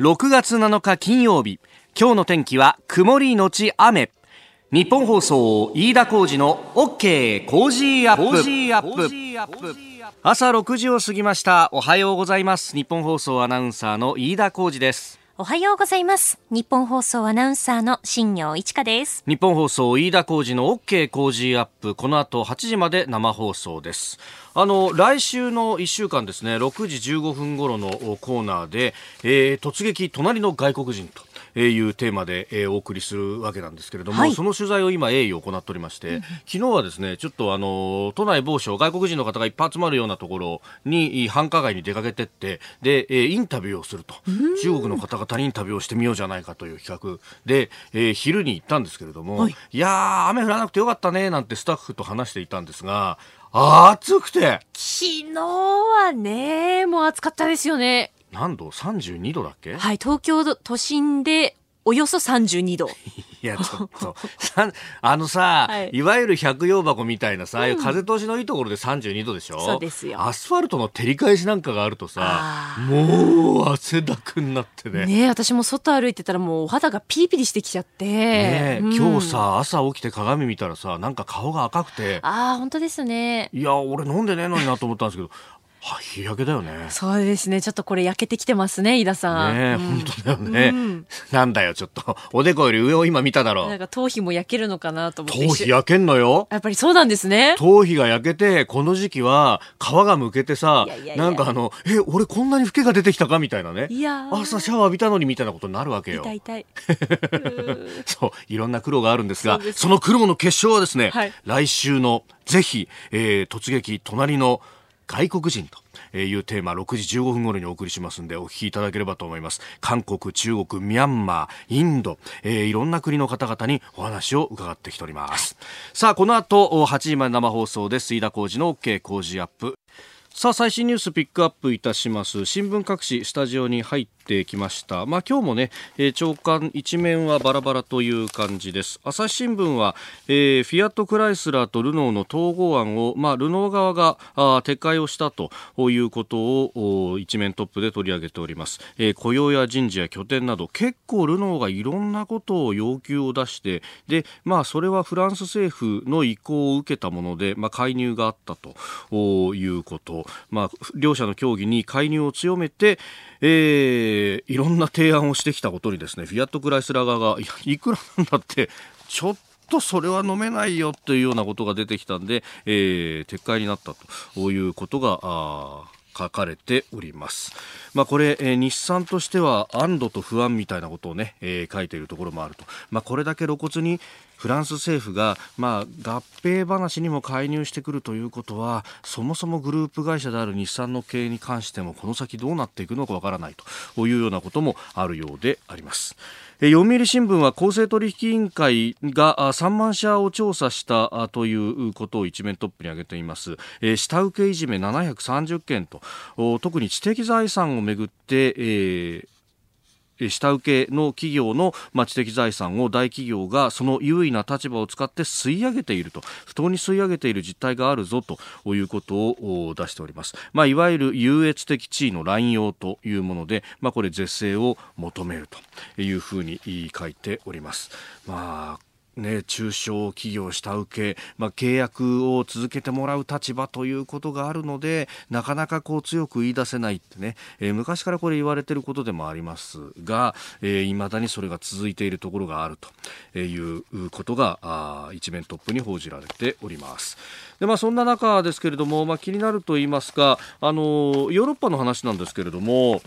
6月7日金曜日。今日の天気は曇りのち雨。ニッポン放送飯田浩司の OK Cozy up。朝6時を過ぎました。おはようございます。ニッポン放送アナウンサーの飯田浩司ですおはようございます。ニッポン放送アナウンサーの新行市佳です。ニッポン放送飯田浩司の OK Cozy up。この後8時まで生放送です。あの、来週の1週間ですね、6時15分頃のコーナーで、えー、突撃隣の外国人と。いうテーマで、えー、お送りするわけなんですけれども、はい、その取材を今、鋭意行っておりまして、うん、昨日はですね、ちょっとあの、都内某所、外国人の方がいっぱい集まるようなところに、繁華街に出かけてって、で、えー、インタビューをすると。中国の方々にインタビューをしてみようじゃないかという企画で、えー、昼に行ったんですけれども、はい、いやー、雨降らなくてよかったね、なんてスタッフと話していたんですが、暑くて。昨日はね、もう暑かったですよね。何度 ?32 度だっけ？はい、東京都心でおよそ32度。いや、ちょっと、あのさ、はい、いわゆる百葉箱みたいなさ、うん、風通しのいいところで32度でしょ？そうですよ。アスファルトの照り返しなんかがあるとさ、もう汗だくになってね。ね私も外歩いてたらもうお肌がピリピリしてきちゃって。ね、うん、今日さ、朝起きて鏡見たらさ、なんか顔が赤くて。ああ、本当ですね。いや、俺飲んでねえのになと思ったんですけど、は日焼けだよね。そうですね。ちょっとこれ焼けてきてますね、飯田さん。ね、うん、本当だよね、うん、なんだよ、ちょっと。おでこより上を今見ただろう。なんか頭皮も焼けるのかなと思って。頭皮焼けんのよ。やっぱりそうなんですね。頭皮が焼けて、この時期は皮がむけてさ、いやいやいやなんかあの、え、俺こんなに老けが出てきたかみたいなね。いや朝シャワー浴びたのにみたいなことになるわけよ。痛い痛い。そう、いろんな苦労があるんですが、そその苦労の結晶はですね、はい、来週のぜひ、えー、突撃隣の外国人と。いうテーマ6時15分頃にお送りしますんでお聞きいただければと思います。韓国中国ミャンマーインド、えー、いろんな国の方々にお話を伺ってきております。さあこの後8時まで生放送です。飯田浩二の OK 工事アップ。さあ最新ニュースピックアップいたします新聞各紙スタジオに入ってきました。まあ今日もね、えー、長官一面はバラバラという感じです。朝日新聞は、えー、フィアットクライスラーとルノーの統合案を、まあルノー側があ撤回をしたということを一面トップで取り上げております。えー、雇用や人事や拠点など結構ルノーがいろんなことを要求を出して、で、まあそれはフランス政府の意向を受けたもので、まあ介入があったということ。まあ両者の協議に介入を強めて、えー、いろんな提案をしてきたことにですねフィアットクライスラー側がいいくらなんだってちょっとそれは飲めないよというようなことが出てきたんで、えー、撤回になったということが書かれております。まあ、これ、えー、日産としては安堵と不安みたいなことをね、えー、書いているところもあると。まあ、これだけ露骨にフランス政府が、まあ、合併話にも介入してくるということはそもそもグループ会社である日産の経営に関してもこの先どうなっていくのかわからないというようなこともあるようであります。読売新聞は公正取引委員会が3万社を調査したということを一面トップに挙げています下請けいじめ730件と特に知的財産をめぐって、えー下請けの企業の知的財産を大企業がその優位な立場を使って吸い上げていると不当に吸い上げている実態があるぞということを出しております、まあ、いわゆる優越的地位の乱用というもので、まあ、これ是正を求めるというふうに書いております。まあね、中小企業下請け、まあ、契約を続けてもらう立場ということがあるのでなかなかこう強く言い出せないってね、えー、昔からこれ言われていることでもありますが、えー、だにそれが続いているところがあるということがあ一面トップに報じられております。でまあ、そんな中ですけれども、まあ、気になると言いますか、あのヨーロッパの話なんですけれども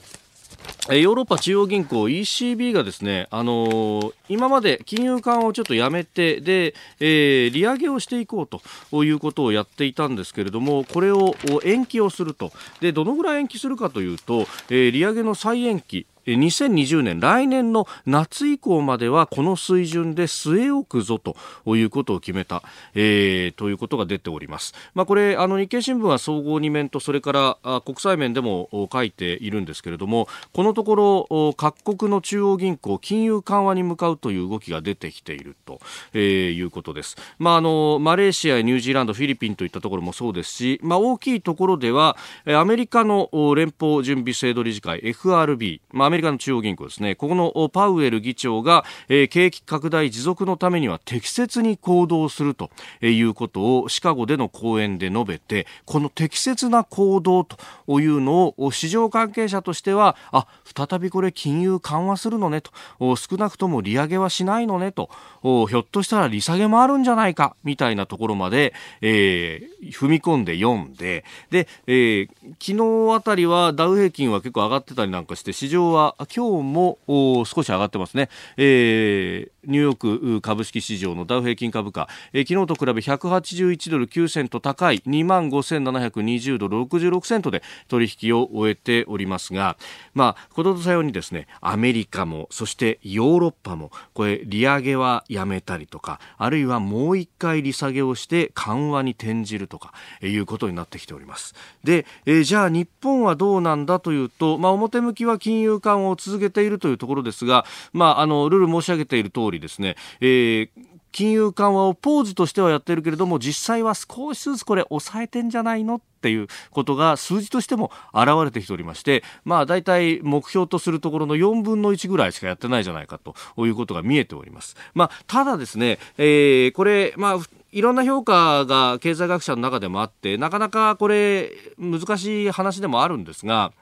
ヨーロッパ中央銀行 ECB がですね、あのー、今まで金融緩和をちょっとやめてで、えー、利上げをしていこうということをやっていたんですけれどもこれを延期をすると。でどのぐらい延期するかというと、えー、利上げの再延期2020年来年の夏以降まではこの水準で据え置くぞということを決めた、えー、ということが出ております。まあ、これあの日経新聞は総合2面とそれから国際面でも書いているんですけれどもこのところ各国の中央銀行金融緩和に向かうという動きが出てきていると、えー、いうことです。まあ、あのマレーシアやニュージーランドフィリピンといったところもそうですし、まあ、大きいところではアメリカの連邦準備制度理事会 FRB、まあメリカの中央銀行ですね。ここのパウエル議長が、えー、景気拡大持続のためには適切に行動するということをシカゴでの講演で述べてこの適切な行動というのを市場関係者としてはあ再びこれ金融緩和するのねと少なくとも利上げはしないのねとひょっとしたら利下げもあるんじゃないかみたいなところまで、えー、踏み込んで読んでで、えー、昨日あたりはダウ平均は結構上がってたりなんかして市場は今日も少し上がってますね、えー、ニューヨーク株式市場のダウ平均株価、えー、昨日と比べ181ドル9セント高い。2万5720ドル66セントで取引を終えておりますが、まあ、こととさようにですねアメリカもそしてヨーロッパもこれ利上げはやめたりとかあるいはもう一回利下げをして緩和に転じるとかいうことになってきております。で、えー、じゃあ日本はどうなんだというと、まあ、表向きは金融緩和を続けているというところですが、まあ、あのルール申し上げている通りですね、えー金融緩和をポーズとしてはやってるけれども実際は少しずつこれ抑えてんじゃないのっていうことが数字としても現れてきておりましてまあ大体目標とするところの4分の1ぐらいしかやってないじゃないかということが見えております。まあ、ただですね、えー、これ、まあいろんな評価が経済学者の中でもあってなかなかこれ難しい話でもあるんですが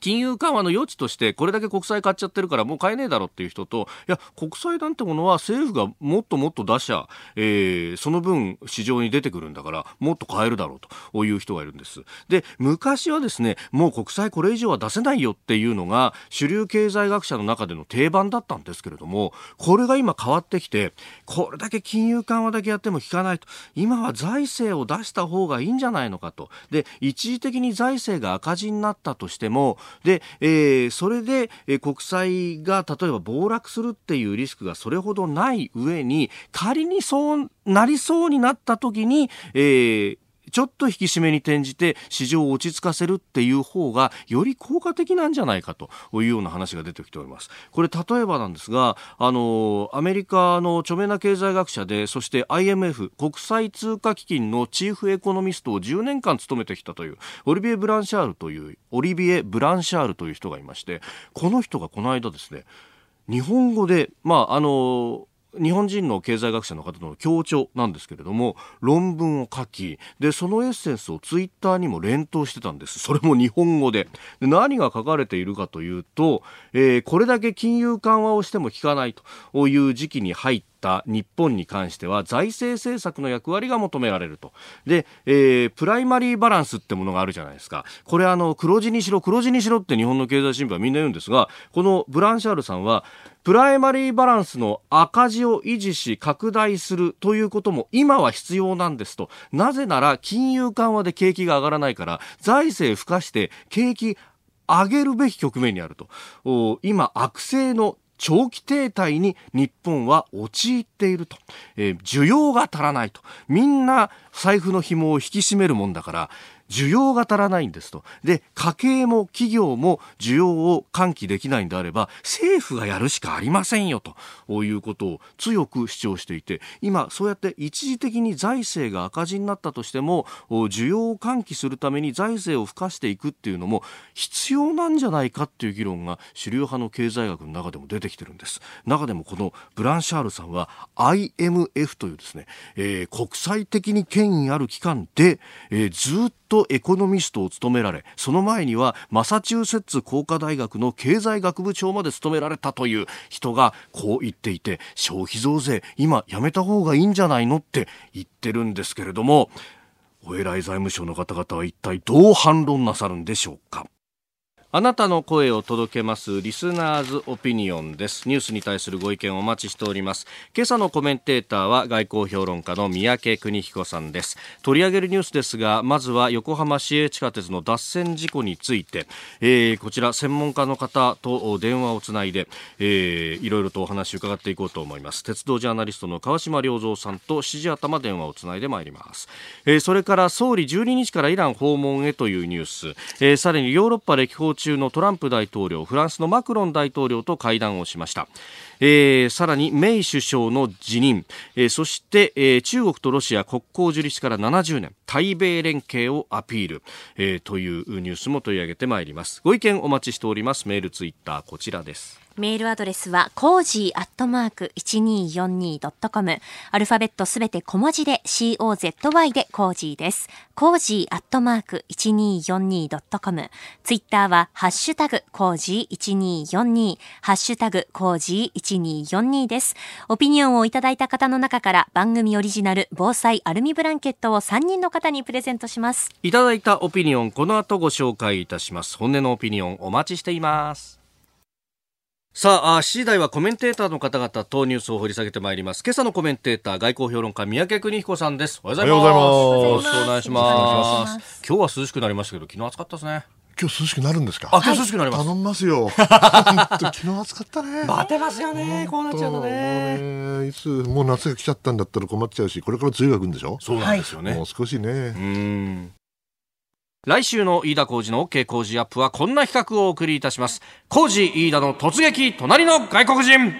金融緩和の余地としてこれだけ国債買っちゃってるからもう買えねえだろっていう人といや国債なんてものは政府がもっともっと出しゃ、えー、その分市場に出てくるんだからもっと買えるだろうという人がいるんです。で昔はですねもう国債これ以上は出せないよっていうのが主流経済学者の中での定番だったんですけれどもこれが今変わってきてこれだけ金融緩和だけやっても効かないと今は財政を出した方がいいんじゃないのかと。で一時的に財政が赤字になったとしてもで、えー、それで、えー、国債が例えば暴落するっていうリスクがそれほどない上に仮にそうなりそうになった時に、えーちょっと引き締めに転じて市場を落ち着かせるっていう方がより効果的なんじゃないかというような話が出てきております。これ例えばなんですが、あの、アメリカの著名な経済学者で、そして IMF 国際通貨基金のチーフエコノミストを10年間務めてきたというオリビエ・ブランシャールという、オリビエ・ブランシャールという人がいまして、この人がこの間ですね、日本語で、まあ、あの、日本人の経済学者の方の協調なんですけれども論文を書きでそのエッセンスをツイッターにも連投してたんです。それも日本語で。で何が書かれているかというと、えー、これだけ金融緩和をしても効かないという時期に入ってった日本に関しては財政政策の役割が求められると。で、えー、プライマリーバランスってものがあるじゃないですか。これあの、黒字にしろ、黒字にしろって日本の経済新聞はみんな言うんですが、このブランシャールさんは、プライマリーバランスの赤字を維持し拡大するということも今は必要なんですと。なぜなら金融緩和で景気が上がらないから財政付加して景気上げるべき局面にあると。今悪性の長期停滞に日本は陥っていると、えー、需要が足らないと。みんな財布の紐を引き締めるもんだから需要が足らないんですと。で、家計も企業も需要を喚起できないんであれば、政府がやるしかありませんよということを強く主張していて、今、そうやって一時的に財政が赤字になったとしても、需要を喚起するために財政を付加していくっていうのも必要なんじゃないかっていう議論が主流派の経済学の中でも出てきてるんです。中でもこのブランシャールさんは IMF というですね、えー、国際的に権威ある機関で、えー、ずっとエコノミストを務められその前にはマサチューセッツ工科大学の経済学部長まで務められたという人がこう言っていて消費増税今やめた方がいいんじゃないのって言ってるんですけれどもお偉い財務省の方々は一体どう反論なさるんでしょうか？あなたの声を届けますリスナーズオピニオンです。ニュースに対するご意見をお待ちしております。今朝のコメンテーターは外交評論家の三宅邦彦さんです。取り上げるニュースですがまずは横浜市営地下鉄の脱線事故について、えー、こちら専門家の方と電話をつないで、えー、いろいろとお話を伺っていこうと思います。鉄道ジャーナリストの川島良三さんと指示頭電話をつないでまいります、えー、それから総理12日からイラン訪問へというニュース、えー、さらにヨーロッパ歴訪中中のトランプ大統領フランスのマクロン大統領と会談をしました、えー、さらにメイ首相の辞任、えー、そして、えー、中国とロシア国交樹立から70年対米連携をアピール、えー、というニュースも取り上げてまいります。ご意見お待ちしております。メールツイッターこちらです。メールアドレスは、コージーアットマーク 1242.com。アルファベットすべて小文字で COZY でコージーです。コージーアットマーク 1242.com。ツイッターは、ハッシュタグコージー1242。ハッシュタグコージー1242です。オピニオンをいただいた方の中から番組オリジナル防災アルミブランケットを3人の方にプレゼントします。いただいたオピニオン、この後ご紹介いたします。本音のオピニオンお待ちしています。さあ、7時台はコメンテーターの方々とニュースを掘り下げてまいります。今朝のコメンテーター、外交評論家、宮家邦彦さんです。おはようございます。よろしくお願いします。今日は涼しくなりましたけど、昨日暑かったですね。今日涼しくなるんですか？あ、今日涼しくなります。頼みますよ。昨日暑かったね。待てますよね。こうなっちゃうとね。いつもう夏が来ちゃったんだったら困っちゃうし、これから梅雨が来るんでしょ？そうなんですよね。もう少しね。うん。来週の飯田浩二の OK 工事アップはこんな企画をお送りいたします。工事飯田の突撃隣の外国人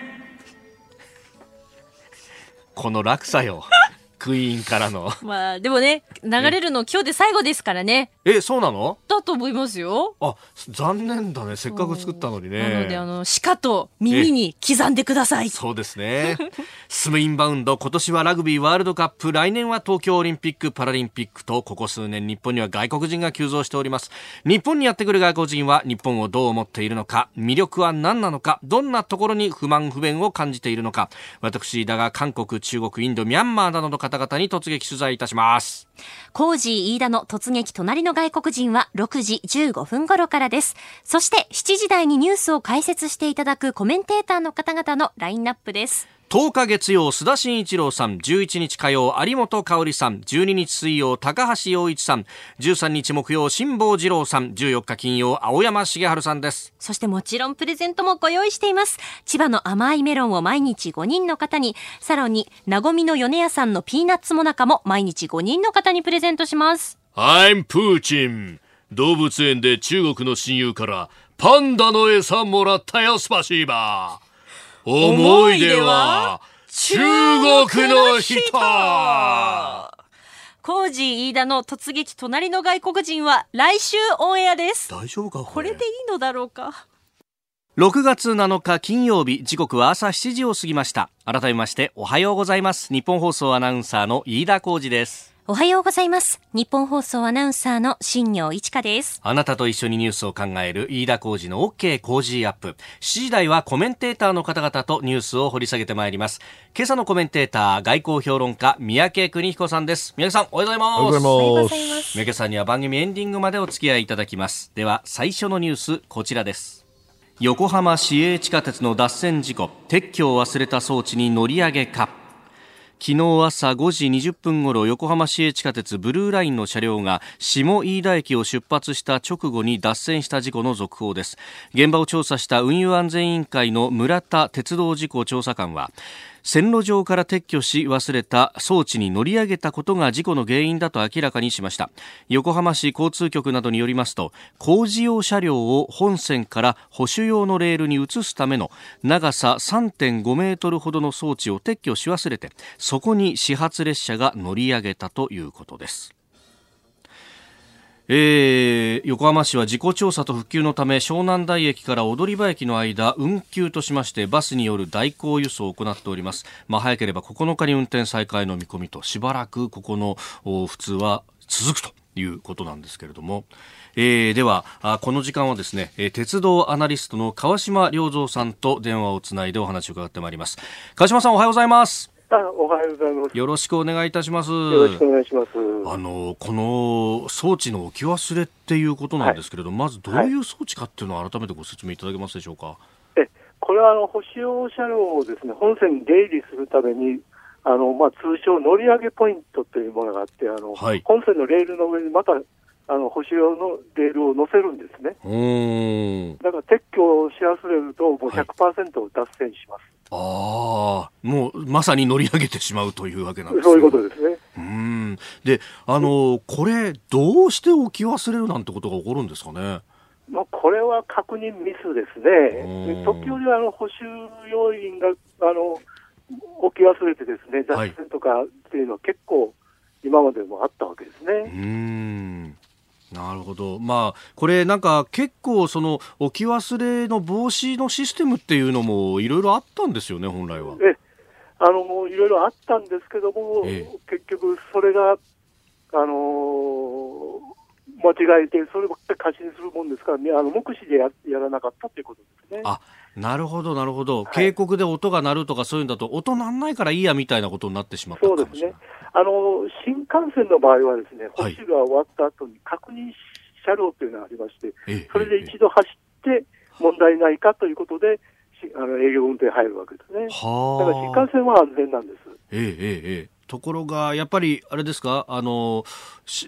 この落差よ。クイーンからの。まあ、でもね、流れるの今日で最後ですからね。え、そうなの？だと思いますよ。あ、残念だね。せっかく作ったのにね。なので、あの、鹿と耳に刻んでください。そうですね。スムインバウンド、今年はラグビーワールドカップ、来年は東京オリンピック・パラリンピックと、ここ数年日本には外国人が急増しております。日本にやってくる外国人は日本をどう思っているのか、魅力は何なのか、どんなところに不満不便を感じているのか、私だが韓国、中国、インド、ミャンマーなどの方々に突撃取材いたします。コージー飯田の突撃隣の外国人は6時15分頃からです。そして7時台にニュースを解説していただくコメンテーターの方々のラインナップです。10日月曜須田慎一郎さん11日火曜有本香里さん12日水曜高橋洋一さん13日木曜辛坊治郎さん14日金曜青山茂春さんです。そしてもちろんプレゼントもご用意しています。千葉の甘いメロンを毎日5人の方にさらになごみの米屋さんのピーナッツもなかも毎日5人の方にプレゼントします。I'm プーチン動物園で中国の親友からパンダの餌もらったよスパシーバー思い出は中国の人。コージー飯田の突撃隣の外国人は来週オンエアです。大丈夫かこれ？でいいのだろうか。6月7日金曜日時刻は朝7時を過ぎました。改めましておはようございます。日本放送アナウンサーの飯田浩二ですおはようございます。日本放送アナウンサーの新業一華です。あなたと一緒にニュースを考える飯田浩二の OK 工事アップ。7時台はコメンテーターの方々とニュースを掘り下げてまいります。今朝のコメンテーター、外交評論家、三宅邦彦さんです。三宅さん、おはようございます。おはようございます。三宅さんには番組エンディングまでお付き合いいただきます。では、最初のニュース、こちらです。横浜市営地下鉄の脱線事故、撤去を忘れた装置に乗り上げか。昨日朝5時20分ごろ横浜市営地下鉄ブルーラインの車両が下飯田駅を出発した直後に脱線した事故の続報です。現場を調査した運輸安全委員会の村田鉄道事故調査官は線路上から撤去し忘れた装置に乗り上げたことが事故の原因だと明らかにしました。横浜市交通局などによりますと工事用車両を本線から保守用のレールに移すための長さ3.5メートルほどの装置を撤去し忘れてそこに始発列車が乗り上げたということです。えー、横浜市は事故調査と復旧のため湘南台駅から踊り場駅の間運休としましてバスによる代行輸送を行っております、まあ、早ければ9日に運転再開の見込みとしばらくここの普通は続くということなんですけれども、えー、ではこの時間はですね鉄道アナリストの川島良三さんと電話をつないでお話を伺ってまいります。川島さんおはようございます。あおはようございます。よろしくお願いいたします。よろしくお願いします。あのこの装置の置き忘れっていうことなんですけれども、はい、まずどういう装置かっていうのを改めてご説明いただけますでしょうか？え、これはあの保守用車両をですね本線に出入りするために。あのまあ、通称乗り上げポイントというものがあって、あの、はい、本線のレールの上にまたあの保守用のレールを乗せるんですね。だから撤去し忘れると、もう100%脱線します。はい、ああ、もうまさに乗り上げてしまうというわけなんですね。そういうことですね。うんで、あの、これ、どうして置き忘れるなんてことが起こるんですかね？まあ、これは確認ミスですね。時折あの補修要員があの置き忘れてですね、脱線とかっていうのは結構今までもあったわけですね。うんなるほど。まあ、これなんか結構その置き忘れの防止のシステムっていうのもいろいろあったんですよね、本来は。え、あの、いろいろあったんですけども、ええ、結局それが、あのー、間違えて、そればっかり過信するもんですから、ね、あの目視でややらなかったということですね。あなるほど、なるほど、はい、警告で音が鳴るとかそういうんだと、音なんないからいいやみたいなことになってしまったそうですね。あの、新幹線の場合はですね、保守が終わった後に確認車両というのがありまして、はい、それで一度走って問題ないかということで、あの営業運転入るわけですね。はだから新幹線は安全なんです。ええええところが、やっぱりあれですか、あの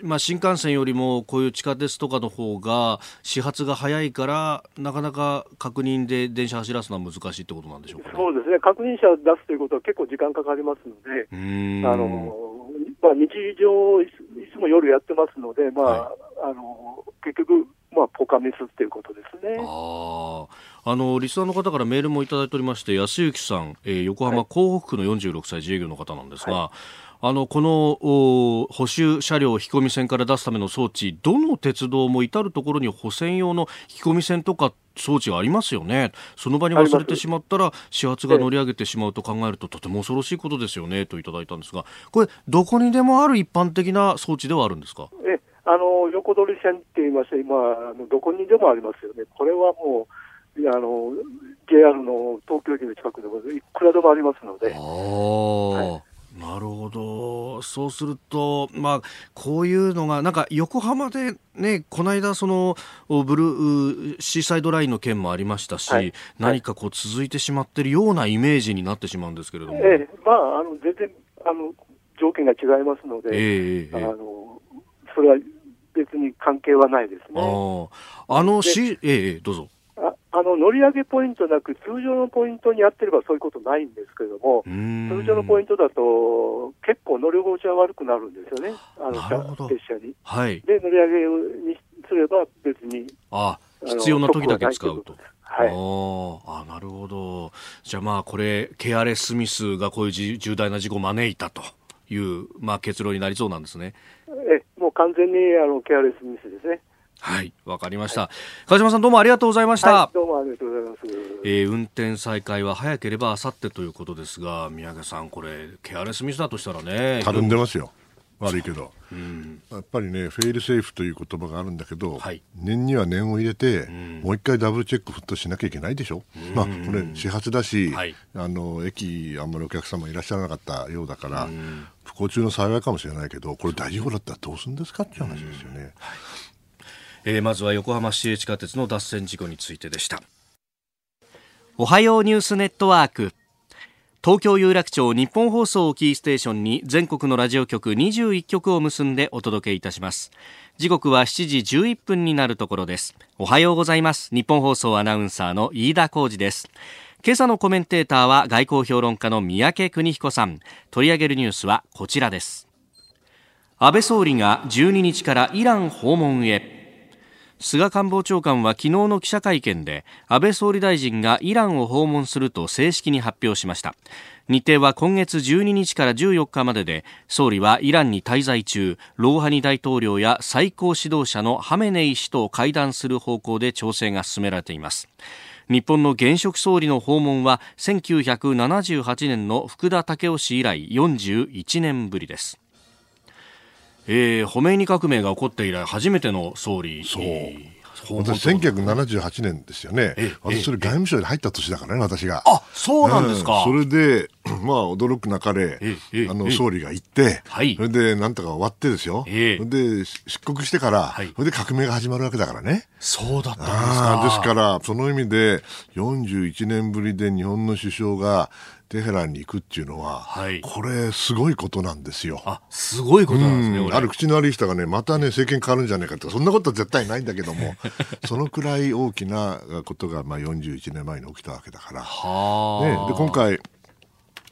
まあ、新幹線よりもこういう地下鉄とかの方が始発が早いから、なかなか確認で電車走らすのは難しいってことなんでしょうか、ね、そうですね、確認者を出すということは結構時間かかりますので、あのまあ、日常いつも夜やってますので、まあ、はい、あの結局、まあ、ポカミスっていうことですね。ああのリスナーの方からメールもいただいておりまして安幸さん、えー、横浜港北区の46歳自営業の方なんですが、はい、あのこの補修車両引き込み線から出すための装置どの鉄道も至る所に補線用の引き込み線とか装置がありますよね。その場に忘れてしまったら始発が乗り上げてしまうと考えるととても恐ろしいことですよねといただいたんですがこれどこにでもある一般的な装置ではあるんですか？えあの横取り線って言いまして今あのどこにでもありますよねこれはもうあの JR の東京駅の近くでもいくらでもありますので。はいなるほど。そうすると、まあ、こういうのが、なんか横浜でね、この間、その、ブルー、シーサイドラインの件もありましたし、はい、何かこう続いてしまっているようなイメージになってしまうんですけれども。ええ、まあ、あの、全然、あの、条件が違いますので、ええ、あの、それは別に関係はないですね。ああの、し、ええ、どうぞ。あの乗り上げポイントなく、通常のポイントにやってればそういうことないんですけれども、通常のポイントだと、結構乗り心地は悪くなるんですよね、あの列車に。はい、で、乗り上げにすれば別に。あ必要な時だけ使うと。はい、あなるほど。じゃあまあこれ、ケアレスミスがこういう重大な事故を招いたという、まあ、結論になりそうなんですね。えもう完全にあのケアレスミスですね。はい、わかりました。川島さんどうもありがとうございました。はい、どうもありがとうございます。えー、運転再開は早ければあさってということですが、宮家さんこれケアレスミスだとしたらね。たるんでますよ。悪いけど、うん、やっぱりねフェイルセーフという言葉があるんだけど、はい、念には念を入れて、うん、もう一回ダブルチェック沸騰しなきゃいけないでしょ、うん、まあこれ始発だし、はい、あの駅あんまりお客様いらっしゃらなかったようだから、不幸中の幸いかもしれないけどこれ大事故だったらどうするんですかっていう話ですよね。はい。えー、まずは横浜市営地下鉄の脱線事故についてでした。おはようニュースネットワーク東京有楽町日本放送をキーステーションに全国のラジオ局21局を結んでお届けいたします。時刻は7時11分になるところです。おはようございます。日本放送アナウンサーの飯田浩二です。今朝のコメンテーターは外交評論家の三宅邦彦さん。取り上げるニュースはこちらです。安倍総理が12日からイラン訪問へ。菅官房長官は昨日の記者会見で安倍総理大臣がイランを訪問すると正式に発表しました。日程は今月12日から14日までで総理はイランに滞在中ローハニ大統領や最高指導者のハメネイ氏と会談する方向で調整が進められています。日本の現職総理の訪問は1978年の福田赳夫氏以来41年ぶりです。えー、ホメイニ革命が起こって以来初めての総理そう。私、1978年ですよね、私、それ外務省に入った年だからね、私が。あそうなんですか、うん、それで、まあ、驚くなかれ、あの総理が行って、はい、それでなんとか終わってですよ、えで出国してから、はい、それで革命が始まるわけだからね。そうだったんですか。ですから、その意味で、41年ぶりで日本の首相が、テヘランに行くっていうのは、はい、これ、すごいことなんですよ。あすごいことなんですね、ある口の悪い人がね、またね、政権変わるんじゃないかって、そんなことは絶対ないんだけども、そのくらい大きなことが、まあ、41年前に起きたわけだから。ね、で今回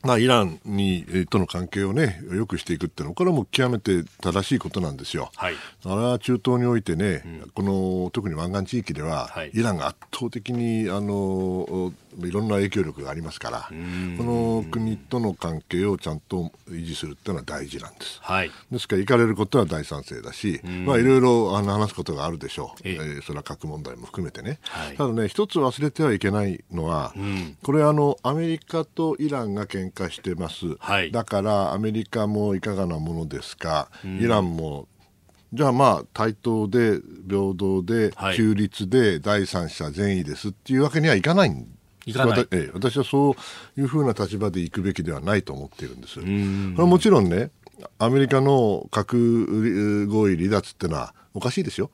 まあ、イランにとの関係をね、良くしていくっていうのは、これはもう極めて正しいことなんですよ。はい、あれは中東においてね、うん、この特に湾岸地域では、はい、イランが圧倒的にあのいろんな影響力がありますから、この国との関係をちゃんと維持するっていうのは大事なんです。はい、ですから、行かれることは大賛成だし、まあ、いろいろあの話すことがあるでしょう、ええ。ー、それは核問題も含めてね。はい、ただね、一つ忘れてはいけないのは、これあの、アメリカとイランが喧嘩してます、はい、だからアメリカもいかがなものですか、イランも。じゃあまあ対等で平等で中立で第三者善意ですっていうわけにはいかないんいかないえ私はそういうふうな立場で行くべきではないと思っているんです。これはもちろんねアメリカの核合意離脱ってのはおかしいですよ、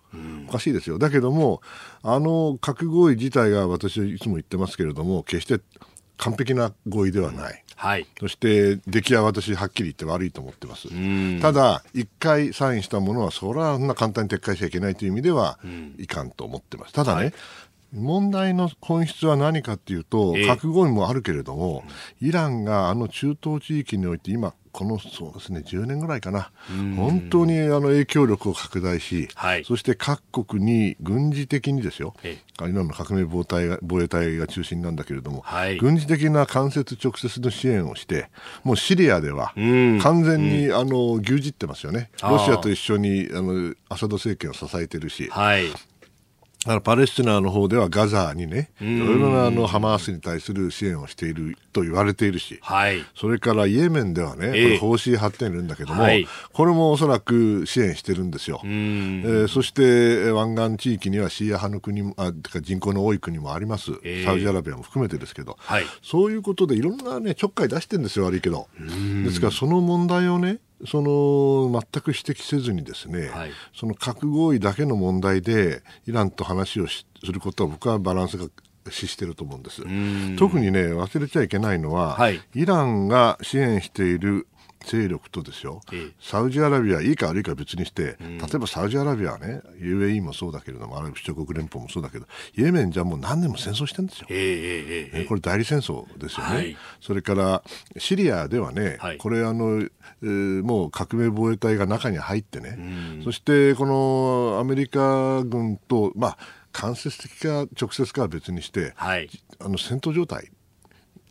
おかしいですよ。だけども、あの核合意自体が私はいつも言ってますけれども、決して完璧な合意ではない。はい、そして出来は私はっきり言って悪いと思ってます。ただ、一回サインしたものは、それはそんな簡単に撤回しちゃいけないという意味では、いかんと思ってます。ただね、はい問題の本質は何かっていうと、核合意もあるけれども、イランがあの中東地域において今、このそうですね10年ぐらいかな、本当にあの影響力を拡大し、はい、そして各国に軍事的にですよ、今の革命防隊が防衛隊が中心なんだけれども、はい、軍事的な間接、直接の支援をして、もうシリアでは完全に、あの牛耳ってますよね、ロシアと一緒にあのアサド政権を支えてるし、はい、あのパレスチナの方ではガザにね、いろいろなあのハマースに対する支援をしていると言われているし、はい、それからイエメンではね、これ、方針発展いるんだけども、はい、これもおそらく支援してるんですよ。えー、そして湾岸地域にはシーア派の国も、あか人口の多い国もあります、えー、サウジアラビアも含めてですけど、はい、そういうことでいろんなね、ちょっかい出してるんですよ、悪いけど。ですから、その問題をね、その全く指摘せずにですね、はい、その核合意だけの問題でイランと話をすることは僕はバランスが失してると思うんです。特にね忘れちゃいけないのは、はい、イランが支援している勢力とですよ、ええ、サウジアラビア、いいか悪いか別にして、うん、例えばサウジアラビアはね、UAE もそうだけれども、アラブ首長国連邦もそうだけど、イエメンじゃもう何年も戦争してるんですよ。ええこれ代理戦争ですよね。はい、それからシリアではね、はい、これあの、えー、もう革命防衛隊が中に入ってね、うん、そしてこのアメリカ軍と、まあ、間接的か直接かは別にして、はい、あの戦闘状態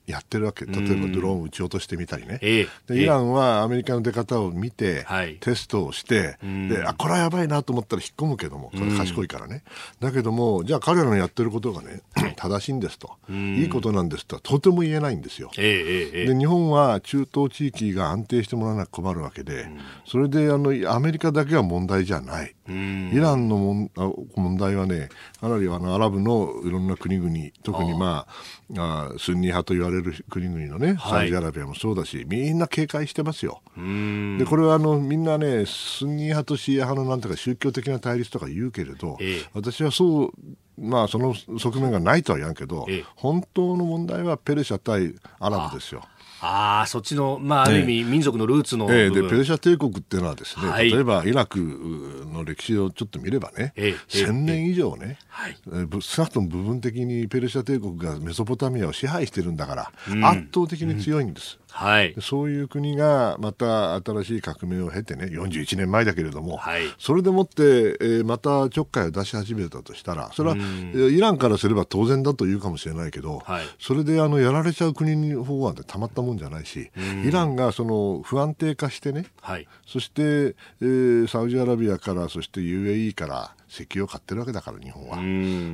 やってるわけ。例えばドローンを撃ち落としてみたりね、でイランはアメリカの出方を見て、テストをして、であこれはやばいなと思ったら引っ込むけどもそれ賢いからね、だけどもじゃあ彼らのやってることがね 正しいんですと、いいことなんですとはとても言えないんですよ、で日本は中東地域が安定してもらわなきゃ困るわけで、それであのアメリカだけは問題じゃない、イランの問問題はねかなりあのアラブのいろんな国々特にまああスンニ派と言われれる国々のね、サウジアラビアもそうだし、みんな警戒してますよ。で、これはあのみんなね、スンニ派とシーア派のなんとか宗教的な対立とか言うけれど、ええ、私はそう、まあ、その側面がないとは言わんけど、え、本当の問題はペルシャ対アラブですよ。ああ、そっちの、まあ、ある意味、民族のルーツの、ええ、で、ペルシャ帝国っていうのはですね、はい、例えばイラクの歴史をちょっと見ればね、ええ、1000年以上ね、はい、少なくとも部分的にペルシャ帝国がメソポタミアを支配してるんだから、うん、圧倒的に強いんです。うんはい、そういう国がまた新しい革命を経てね41年前だけれども、はい、それでもって、えー、またちょっかいを出し始めたとしたらそれはイランからすれば当然だと言うかもしれないけど、はい、それであのやられちゃう国の方は、ね、たまったもんじゃないしイランがその不安定化してね、はい、そして、えー、サウジアラビアからそして UAE から石油を買ってるわけだから日本は。そ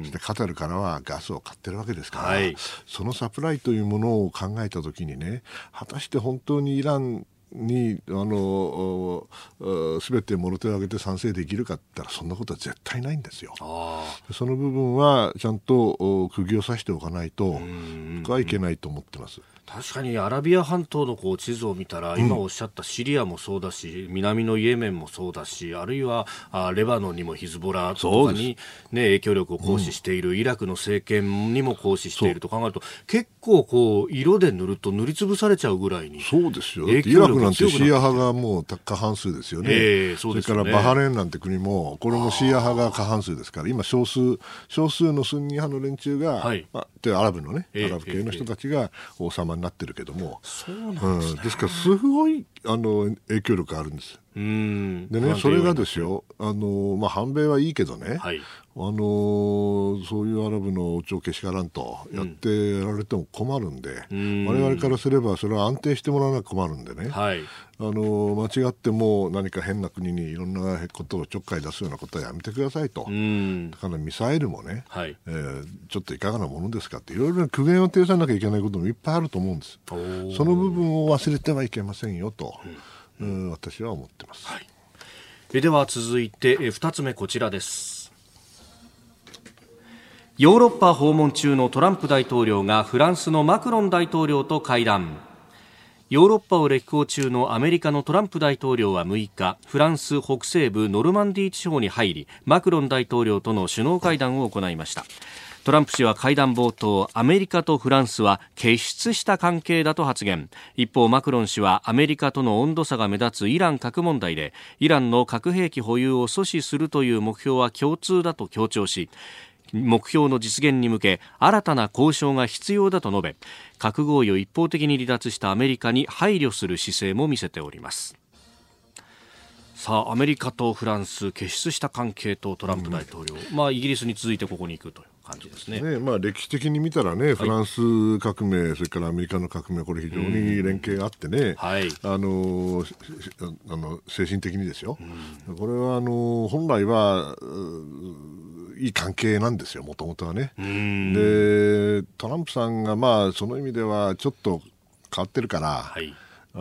してカタールからはガスを買ってるわけですから、はい、そのサプライというものを考えたときにね果たして本当にイランにあのすべてもろ手を挙げて賛成できるかって言ったらそんなことは絶対ないんですよ。その部分はちゃんと釘を刺しておかないと僕はいけないと思ってます。確かにアラビア半島のこう地図を見たら、今おっしゃったシリアもそうだし、南のイエメンもそうだし、あるいはあレバノンにもヒズボラとかに、ね、影響力を行使している、イラクの政権にも行使していると考えると、結構こう色で塗ると塗りつぶされちゃうぐらいにそうですよ。イラク国なんてシーア派がもう過半数ですよね、えー、それからバハレーンなんて国も、これもシーア派が過半数ですから、今少数、少数のスンニ派の連中が、はい、まあ、でアラブのね、アラブ系の人たちが王様になってるけども、そうなんです、ね。うん、ですからすごいあの影響力あるんです。うん。でね、それがですよ、あのまあ、反米はいいけどね、はい、あのそういうアラブのおちをけしからんとやってられても困るんで、うん、我々からすればそれは安定してもらわなきゃ困るんでね、はい、あの間違っても何か変な国にいろんなことをちょっかい出すようなことはやめてくださいと、うん、だからミサイルもね、はい、えー、ちょっといかがなものですかっていろいろ苦言を呈さなきゃいけないこともいっぱいあると思うんです。その部分を忘れてはいけませんよと。うん。うん私は思ってます、はい、えでは続いてえ2つ目こちらですヨーロッパ訪問中のトランプ大統領がフランスのマクロン大統領と会談。ヨーロッパを歴訪中のアメリカのトランプ大統領は6日フランス北西部ノルマンディー地方に入りマクロン大統領との首脳会談を行いました。トランプ氏は会談冒頭アメリカとフランスは結出した関係だと発言。一方マクロン氏はアメリカとの温度差が目立つイラン核問題でイランの核兵器保有を阻止するという目標は共通だと強調し目標の実現に向け新たな交渉が必要だと述べ核合意を一方的に離脱したアメリカに配慮する姿勢も見せております。さあアメリカとフランス結出した関係とトランプ大統領、うん、まあイギリスに続いてここに行くという感じですね。ねまあ、歴史的に見たらね、フランス革命、それからアメリカの革命、これ非常に連携があってね、はい、あのあの精神的にですよ、これはあの本来はいい関係なんですよ、もともとはね。で、トランプさんが、まあ、その意味ではちょっと変わってるから、はい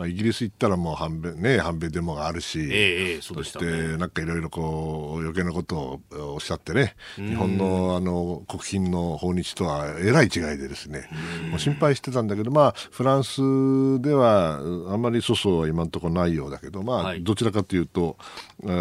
イギリス行ったらもう反米、ね、反米デモがあるし、ええ、そしてなんかいろいろこう余計なことをおっしゃってね、日本のあの国賓の訪日とはえらい違いでですね、もう心配してたんだけど、まあ、フランスではあんまり粗相は今のところないようだけど、まあ、どちらかというと、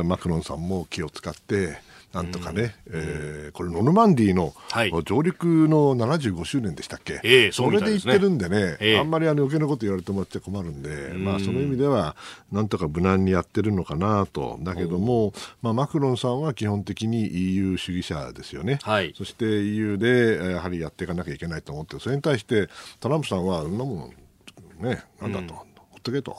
マクロンさんも気を使って、なんとかね、うん、えー、これ、ノルマンディーの上陸の75周年でしたっけ、えー、それで言ってるんでね、えー、あんまりあの余計なこと言われてもらっちゃ困るんで、うん、まあ、その意味では、なんとか無難にやってるのかなと、だけども、まあ、マクロンさんは基本的に EU 主義者ですよね、はい、そして EU でやはりやっていかなきゃいけないと思って、それに対してトランプさんは、そんなもん、ね、なんだと。っとけと。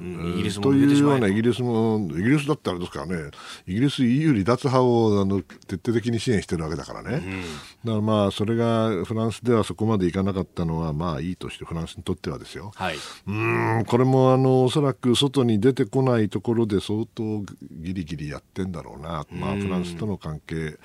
うん、イギリスもと。いうようなイギリスも、イギリスだってあれですからね、イギリス EU 離脱派をあの徹底的に支援してるわけだからね。うん、だからまあ、それがフランスではそこまでいかなかったのは、まあいいとして、フランスにとってはですよ。はい、うん。これもあのおそらく外に出てこないところで相当ギリギリやってんだろうな、まあ、フランスとの関係、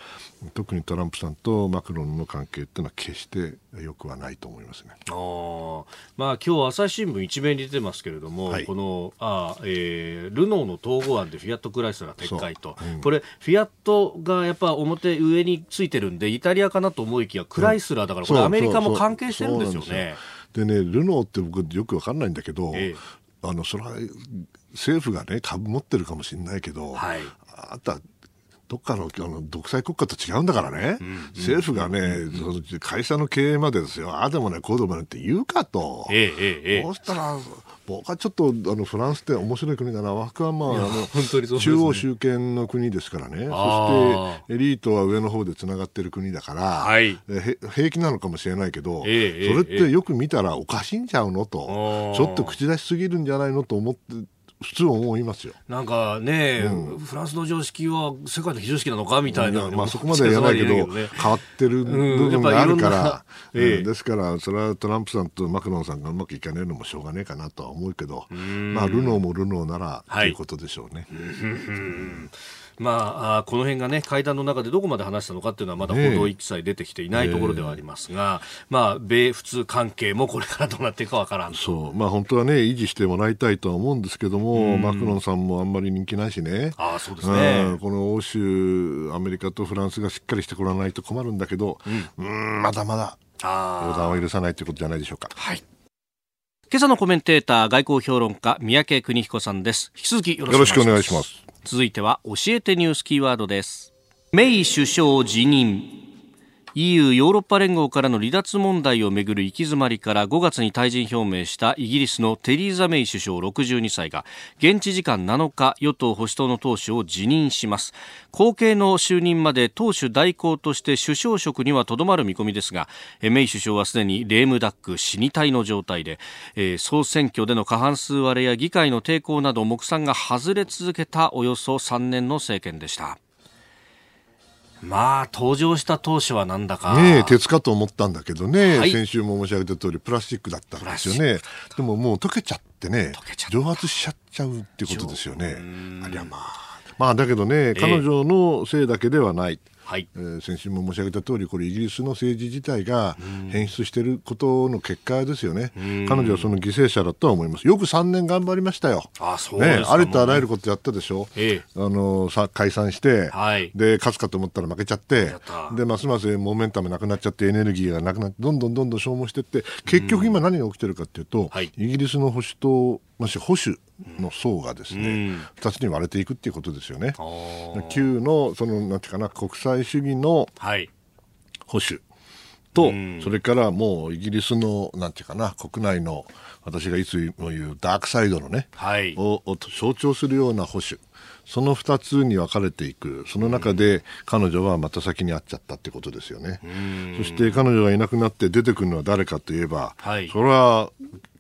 特にトランプさんとマクロンの関係っていうのは決してよくはないと思いますね。あまあ今日朝日新聞一面に出てますけれども、はい、このあ、えー、ルノーの統合案でフィアットクライスラー撤回と、うん、これフィアットがやっぱ表上についてるんでイタリアかなと思いきやクライスラーだから、これアメリカも関係してるんですよね。でねルノーって僕よくわかんないんだけど、えあのそれは政府がね株持ってるかもしれないけど、はい、あとはどっかのあの独裁国家と違うんだからね、うん。政府がね、うん、会社の経営までですよ、ああでもね、こうでもねって言うかと、ええええ、そうしたら、僕はちょっとあのフランスって面白い国だな、枠はまあ、あの、ね、中央集権の国ですからね、そしてエリートは上の方でつながってる国だから、はい、平気なのかもしれないけど、ええ、それってよく見たらおかしいんちゃうのと、ちょっと口出しすぎるんじゃないのと思って。普通思いますよ。なんかね、うん、フランスの常識は世界の非常識なのかみたいな、まあ、そこまでは言わないけど、ね、変わってる部分があるから、う んええ、ですからそれはトランプさんとマクロンさんがうまくいかないのもしょうがねえかなとは思うけど、まあ、ルノーもルノーならということでしょうね。はいまあ、この辺がね会談の中でどこまで話したのかっていうのはまだ報道一切出てきていないところではありますが、まあ、米仏関係もこれからどうなっていくかわからんそう、まあ、本当はね維持してもらいたいとは思うんですけども、マクロンさんもあんまり人気ないしね。あそうですね。この欧州、アメリカとフランスがしっかりしてこらないと困るんだけど、うん、んまだまだ予断は許さないということじゃないでしょうか。はい。今朝のコメンテーター外交評論家三宅邦彦さんです。引き続きよろしくお願いします続いては教えてニュースキーワードです。メイ首相辞任。EU ヨーロッパ連合からの離脱問題をめぐる行き詰まりから5月に退陣表明したイギリスのテリーザ・メイ首相62歳が現地時間7日与党保守党の党首を辞任します。後継の就任まで党首代行として首相職にはとどまる見込みですがメイ首相はすでにレームダック死に体の状態で、えー、総選挙での過半数割れや議会の抵抗など目算が外れ続けたおよそ3年の政権でした。まあ登場した当初はなんだか。ね鉄かと思ったんだけどね、はい、先週も申し上げた通りプラスチックだったんですよね。でももう溶けちゃってね蒸発しちゃっちゃうっていうことですよね。ありゃまあ。まあだけどね彼女のせいだけではない、えーはい、えー、先週も申し上げた通りこれイギリスの政治自体が変質していることの結果ですよね。彼女はその犠牲者だとは思います。よく3年頑張りましたよ。あそうね、ありとあらゆることやったでしょ、ええ、あのさ解散して、はい、で勝つかと思ったら負けちゃってでますますモメンタムなくなっちゃってエネルギーがなくなってどんどんどんどん消耗していって結局今何が起きてるかというと、はい、イギリスの保守党もし保守の層がですね、うん、2つに割れていくっていうことですよね。旧のそのなんていうかな国際主義の保守と、それからもうイギリスのなんていうかな国内の私がいつも言うダークサイドのね、はい、をを象徴するような保守その2つに分かれていくその中で彼女はまた先に会っちゃったってことですよね。そして彼女がいなくなって出てくるのは誰かといえば、はい、それは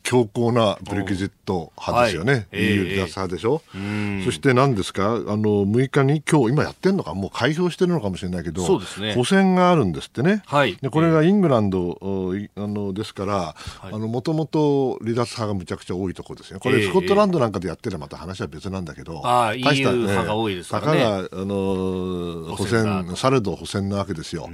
強硬なブレキジット派ですよね、はい、EU 離脱派でしょ、えー、そして何ですか？あの6日に今日今やってるのか？もう開票してるのかもしれないけど、ね、補選があるんですってね、はい、でこれがイングランド、えー、あのですからもともと離脱派がむちゃくちゃ多いところですよ。これ、スコットランドなんかでやってればまた話は別なんだけど、大した、ね、派が多いですからね。あの補選されど補選なわけですよ。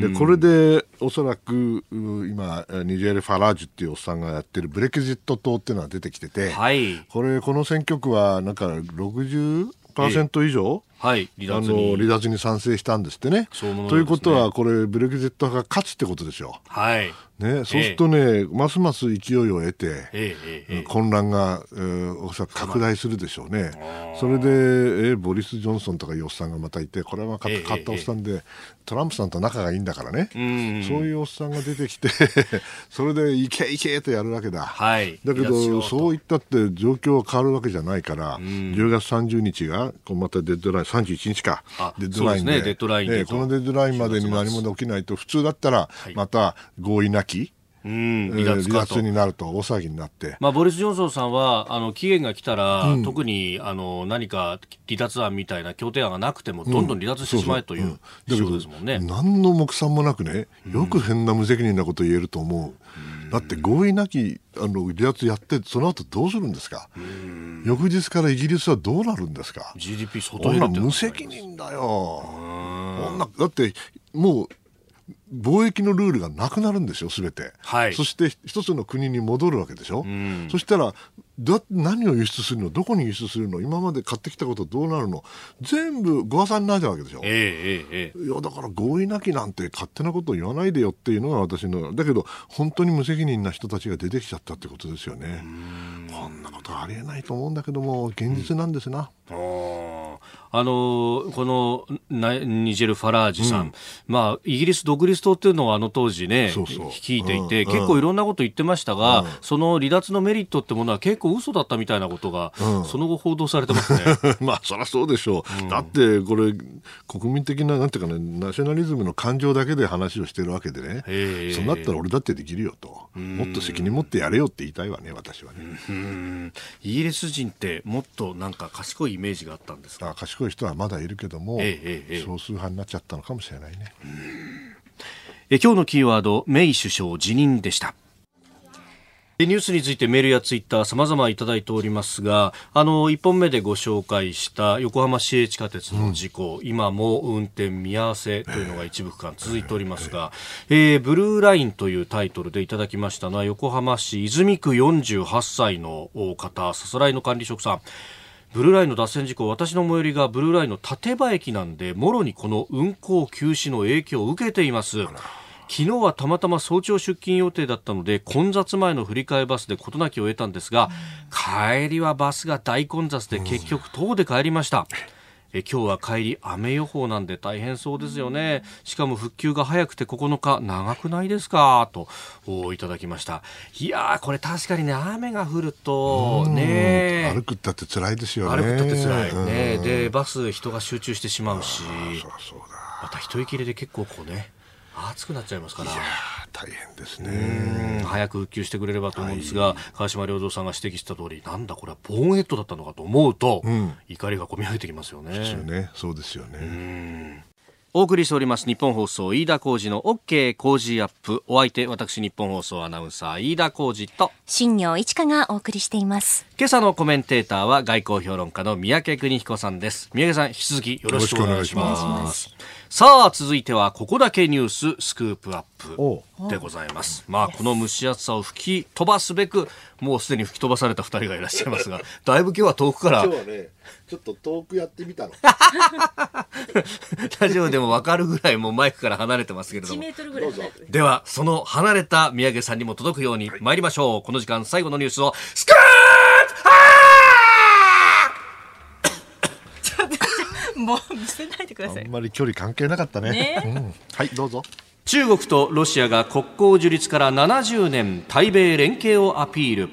でこれでおそらく今ニジェール・ファラージュっていうおっさんがやってるブレキジット党っていうのが出てきてて、はい、これこの選挙区はなんか60%以上、はい、離脱に。離脱に賛成したんですってね。ね。ということはこれブレグジット派が勝つってことですよ。はい。ね、そうするとね、えー、ますます勢いを得て、えーえー、混乱が、えー、おそらく拡大するでしょうね。それで、えー、ボリス・ジョンソンとかいうおっさんがまたいて、これは買ったおっさんで、トランプさんと仲がいいんだからね、そういうおっさんが出てきて それでいけいけとやるわけだ。はい、だけど、そういったって状況は変わるわけじゃないから、10月30日が、またデッドライン、31日か、デッドラインで、ね、デッドラインで、このデッドラインまでに何も起きないと、普通だったら、また合意なき、うん、離脱離脱になると大騒ぎになって、まあ、ボリス・ジョンソンさんはあの期限が来たら、うん、特にあの何か離脱案みたいな協定案がなくてもどんどん離脱してしまえというそうですもんね、何の目算もなくねよく変な無責任なこと言えると思う。だって合意なきあの離脱やってその後どうするんですか？翌日からイギリスはどうなるんですか？GDP 外減る無責任だよ。だってもう貿易のルールがなくなるんですよ、すべて、はい、そして一つの国に戻るわけでしょ、うん、そしたらだ何を輸出するの、どこに輸出するの、今まで買ってきたことどうなるの、全部ご破算になるわけでしょ、えーえー、いやだから合意なきなんて勝手なことを言わないでよっていうのが私の、だけど、本当に無責任な人たちが出てきちゃったってことですよね。こんなことありえないと思うんだけども、現実なんですな。うんあのこのニジェル・ファラージさん、うん、まあ、イギリス独立党っていうのはあの当時ね、そうそう。率いていて、うん、結構いろんなこと言ってましたが、うん、その離脱のメリットってものは結構嘘だったみたいなことが、その後報道されてますね。まあ、そりゃそうでしょう。だって、これ、国民的な、なんていうかね、ナショナリズムの感情だけで話をしてるわけでね、そうなったら俺だってできるよと、もっと責任持ってやれよって言いたいわね、私はね。イギリス人ってもっとなんか賢いイメージがあったんですか？賢い人はまだいるけども、ええ、少数派になっちゃったのかもしれないね。え今日のキーワード、メイ首相辞任でした。ニュースについてメールやツイッター様々いただいておりますが、あの、1本目でご紹介した横浜市営地下鉄の事故、うん、今も運転見合わせというのが一部区間続いておりますが、えー、ブルーラインというタイトルでいただきましたのは、横浜市泉区48歳の方、さすらいの管理職さん。ブルーラインの脱線事故私の最寄りがブルーラインの立場駅なんでもろにこの運行休止の影響を受けています。昨日はたまたま早朝出勤予定だったので混雑前の振り替えバスで事なきを得たんですが帰りはバスが大混雑で結局徒歩で帰りました、え今日は帰り雨予報なんで大変そうですよね。しかも復旧が早くて9日長くないですか？といただきました。いやこれ確かにね雨が降るとね歩くったって辛いですよね。歩くったって辛い。ねでバス人が集中してしまうし。また一息入れで結構こうね暑くなっちゃいますから。大変ですね早く復旧してくれればと思うんですが、はい、川島良三さんが指摘した通りなんだこれはボーンヘッドだったのかと思うと、うん、怒りがこみ上げてきますよね。ねそうですよね。お送りしております日本放送飯田浩二の OK 工事アップお相手私日本放送アナウンサー飯田浩二と新業一華がお送りしています今朝のコメンテーターは外交評論家の三宅邦彦さんです。三宅さん引き続きよろしくお願いします。さあ続いてはここだけニューススクープアップでございます。まあこの蒸し暑さを吹き飛ばすべくもうすでに吹き飛ばされた二人がいらっしゃいますが だいぶ今日は遠くから。今日はねちょっと遠くやってみたの。ラジオでも分かるぐらいもうマイクから離れてますけれども。ではその離れた宮家さんにも届くように参りましょう、はい、この時間最後のニュースをスクー もう見せないでください。あんまり距離関係なかったね。ねうん、はい、どうぞ。中国とロシアが国交樹立から70年、対米連携をアピール。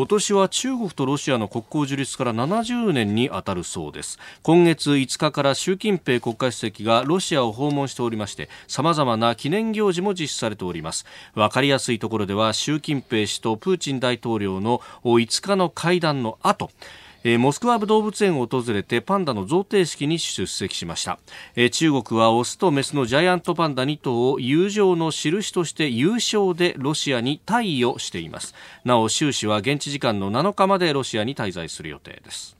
今年は中国とロシアの国交樹立から70年にあたるそうです。今月5日から習近平国家主席がロシアを訪問しておりまして様々な記念行事も実施されております。分かりやすいところでは習近平氏とプーチン大統領の5日の会談の後えー、モスクワ動物園を訪れてパンダの贈呈式に出席しました、えー、中国はオスとメスのジャイアントパンダ2頭を友情の印として優勝でロシアに退位をしています。なお習氏は現地時間の7日までロシアに滞在する予定です。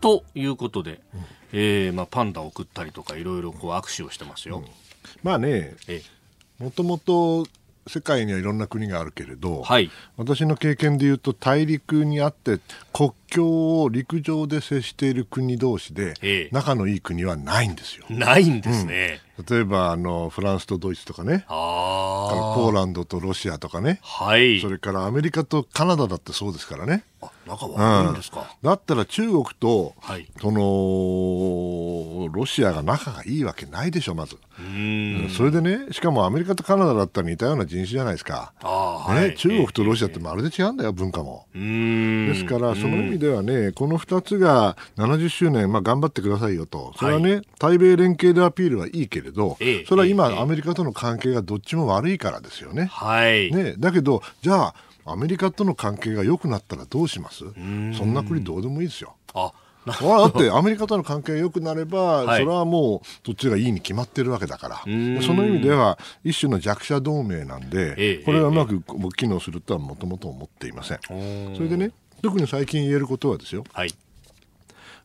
ということで、うん、えー、まあ、パンダを送ったりとかいろいろこう握手をしてますよ、うん、まあねもともと世界にはいろんな国があるけれど、はい、私の経験でいうと大陸にあって国境を陸上で接している国同士で、仲のいい国はないんですよ。ないんですね。うん、例えばあのフランスとドイツとかね。あポーランドとロシアとかね、はい、それからアメリカとカナダだってそうですからね。あ仲悪いんですか、うん、だったら中国と、はい、そのロシアが仲がいいわけないでしょまず。うん。それでねしかもアメリカとカナダだったら似たような人種じゃないですか、ね、はい、中国とロシアってまるで違うんだよ文化も。ですからその意味ではねこの2つが70周年、まあ、頑張ってくださいよと。それはね、はい、対米連携でアピールはいいけれど、それは今、アメリカとの関係がどっちも悪いからですよね。はい、ねだけどじゃあアメリカとの関係が良くなったらどうします？そんな国どうでもいいですよ。あだってアメリカとの関係が良くなれば、はい、それはもうどっちがいいに決まってるわけだから。その意味では一種の弱者同盟なんで、ええ、これがうまく機能するとはもともと思っていません。それでね特に最近言えることはですよ、はい、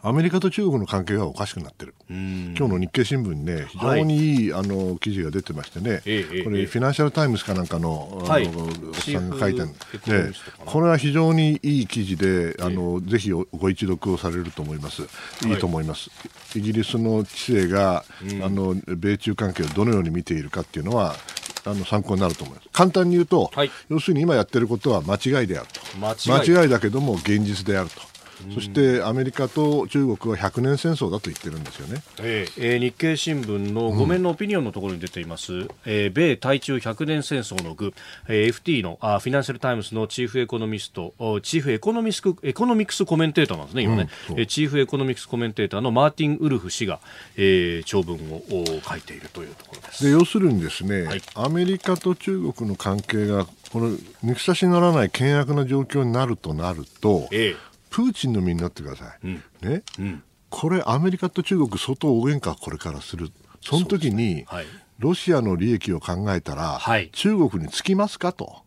アメリカと中国の関係がおかしくなってる、今日の日経新聞にね、非常にいい、はい、あの記事が出てましてね、ええ、これ、フィナンシャル・タイムズかなんかの,、はい、おっさんが書いてるで、これは非常にいい記事で、あのぜひご一読をされると思います、いいと思います。イギリスの知性が、あの米中関係をどのように見ているかっていうのは、あの参考になると思います。簡単に言うと、はい、要するに今やってることは間違いであると。間違いだけども現実であると。そしてアメリカと中国は100年戦争だと言ってるんですよね、えーえー、日経新聞のごめんのオピニオンのところに出ています、うん、えー、米対中100年戦争の具、えー、FT のあフィナンシャル・タイムズのチーフエコノミストチーフエコノミスクエコノミクスコメンテーターなんですね、今ね、うん、チーフエコノミクスコメンテーターのマーティン・ウルフ氏が、えー、長文を書いているというところです。で要するにですね、はい、アメリカと中国の関係がこの抜き差しならない険悪な状況になるとなると、ええプーチンの身になってください、うん、ね、うん、これアメリカと中国相当大喧嘩これからするその時に、はい、ロシアの利益を考えたら、はい、中国につきますかと。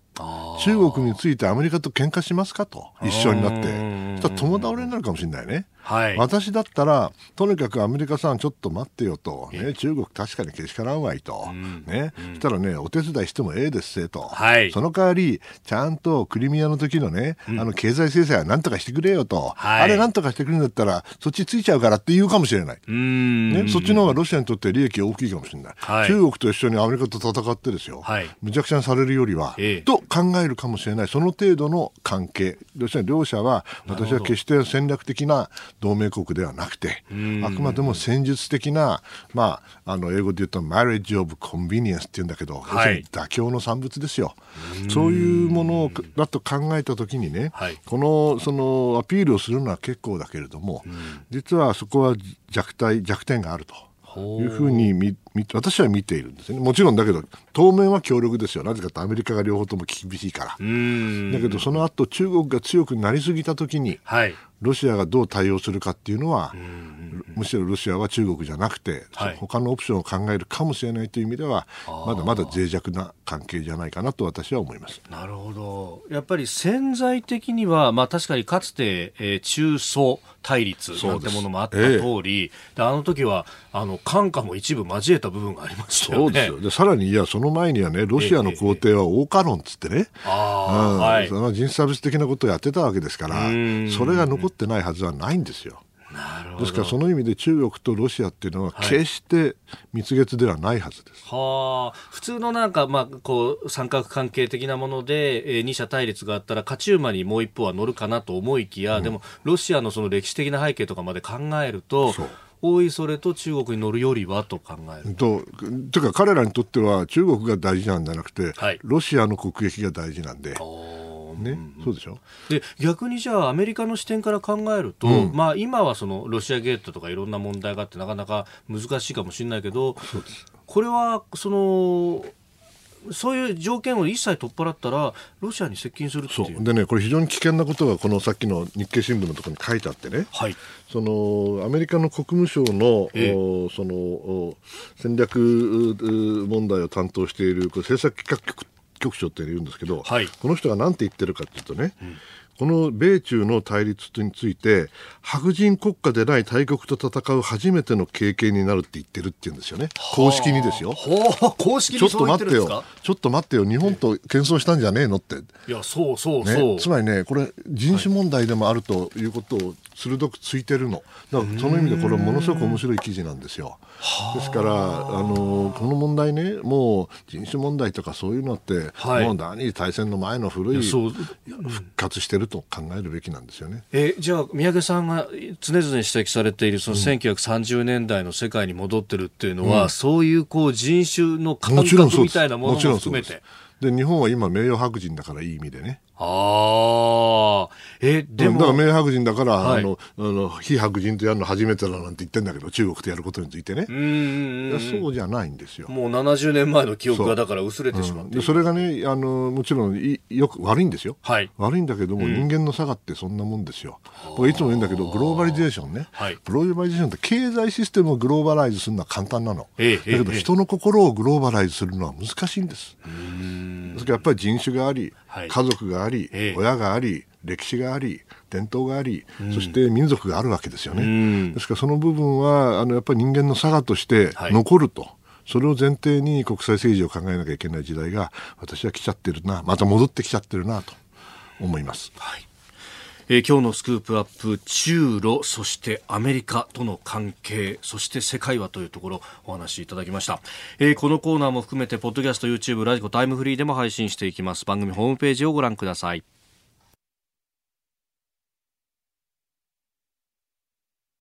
中国についてアメリカと喧嘩しますかと一緒になって。そしたら共倒れになるかもしれないね。はい、私だったら、とにかくアメリカさん、ちょっと待ってよと、ね、中国、確かにけしからんわいと、うん、ね、うん、したらね、お手伝いしてもええですせと、はい、その代わり、ちゃんとクリミアの時のね、うん、あの経済制裁はなんとかしてくれよと、はい、あれなんとかしてくれるんだったら、そっちついちゃうからって言うかもしれない、ね、そっちの方がロシアにとって利益大きいかもしれない、はい、中国と一緒にアメリカと戦ってですよ、はい、むちゃくちゃにされるよりは、ええ、と考えるるかもしれない、その程度の関係、要するに両者は、私は決して戦略的な同盟国ではなくて、あくまでも戦術的な、まあ、あの英語で言うと、マレッジ・オブ・コンビニエンスって言うんだけど、はい、妥協の産物ですよ。そういうものだと考えたときにね、はい、このそのアピールをするのは結構だけれども、実はそこは弱体弱点があると。いうふうにみ私は見ているんですね。もちろんだけど、当面は協力ですよ。なぜかとアメリカが両方とも厳しいから。だけど、その後中国が強くなりすぎたときに、はい、ロシアがどう対応するかっていうのは、むしろロシアは中国じゃなくて、はい、他のオプションを考えるかもしれないという意味では、まだまだ脆弱な関係じゃないかなと私は思いますなるほど、やっぱり潜在的には、まあ、確かにかつて、えー、中ソ対立なんてものもあった通り、ええ、あの時はあの感化も一部交えた部分がありましね。そうですよ。でさらに、いや、その前にはね、ロシアの皇帝は大カロンっつってね、えうん。はい、その人種差別的なことをやってたわけですから、それが残ってないはずはないんですよ。ですからその意味で中国とロシアっていうのは決して蜜月ではないはずです。はあ、普通のなんかまあこう三角関係的なもので、えー、二者対立があったら勝ち馬にもう一方は乗るかなと思いきや、うん、でもロシアのその歴史的な背景とかまで考えると。おいそれと中国に乗るよりはと考える。と。というか彼らにとっては中国が大事なんじゃなくて、はい、ロシアの国益が大事なんで。ね、そうでしょ？で逆にじゃあアメリカの視点から考えると、うん、まあ、今はそのロシアゲートとかいろんな問題があってなかなか難しいかもしれないけどこれはそのそういう条件を一切取っ払ったら、ロシアに接近するっていう。でね、これ、非常に危険なことが、このさっきの日経新聞のところに書いてあってね、はい、そのアメリカの国務省の,、えー、その戦略問題を担当している政策企画局局長って言うんですけど、はい、この人が何て言ってるかというとね、うんこの米中の対立について、白人国家でない大国と戦う初めての経験になるって言ってるって言うんですよね。公式にですよ。公式にちょっと待ってよ。ちょっと待ってよ。日本と謙遜したんじゃねえのって。いや、そうそうそう。ね、つまりね、これ人種問題でもあるということを鋭くついてるの。だからその意味でこれはものすごく面白い記事なんですよ。ですから、あのこの問題ね、もう人種問題とかそういうのって、はい、もう第二次大戦の前の古い復活してると考えるべきなんですよね。えじゃあ、宮家さんが常々指摘されているその1930年代の世界に戻ってるっていうのは、うん、そういうこう人種の感覚みたいなものも含めて。で日本は今名誉白人だからいい意味でね。ああ、え、でも。だから名白人だから、はい、あの、あの、非白人とやるの初めてだなんて言ってんだけど、中国とやることについてね。うんそうじゃないんですよ。もう70年前の記憶がだから薄れてしまって、うん、それがね、あの、もちろんい、よく悪いんですよ。はい。悪いんだけども、人間の差がってそんなもんですよ。僕いつも言うんだけど、グローバリゼーションね。はい。グローバリゼーションって経済システムをグローバライズするのは簡単なの。ええ、だけど、人の心をグローバライズするのは難しいんです。うん。ですからやっぱり人種があり、はい、家族があり、え親があり歴史があり伝統があり、うん、そして民族があるわけですよね、うん、ですからその部分はあのやっぱり人間の差がとして残ると。はいそれを前提に国際政治を考えなきゃいけない時代が私は来ちゃってるなまた戻ってきちゃってるなと思います。はいえ、今日のスクープアップ中ロそしてアメリカとの関係そして世界はというところお話しいただきました、えー、このコーナーも含めてポッドキャスト YouTube ラジコタイムフリーでも配信していきます。番組ホームページをご覧ください。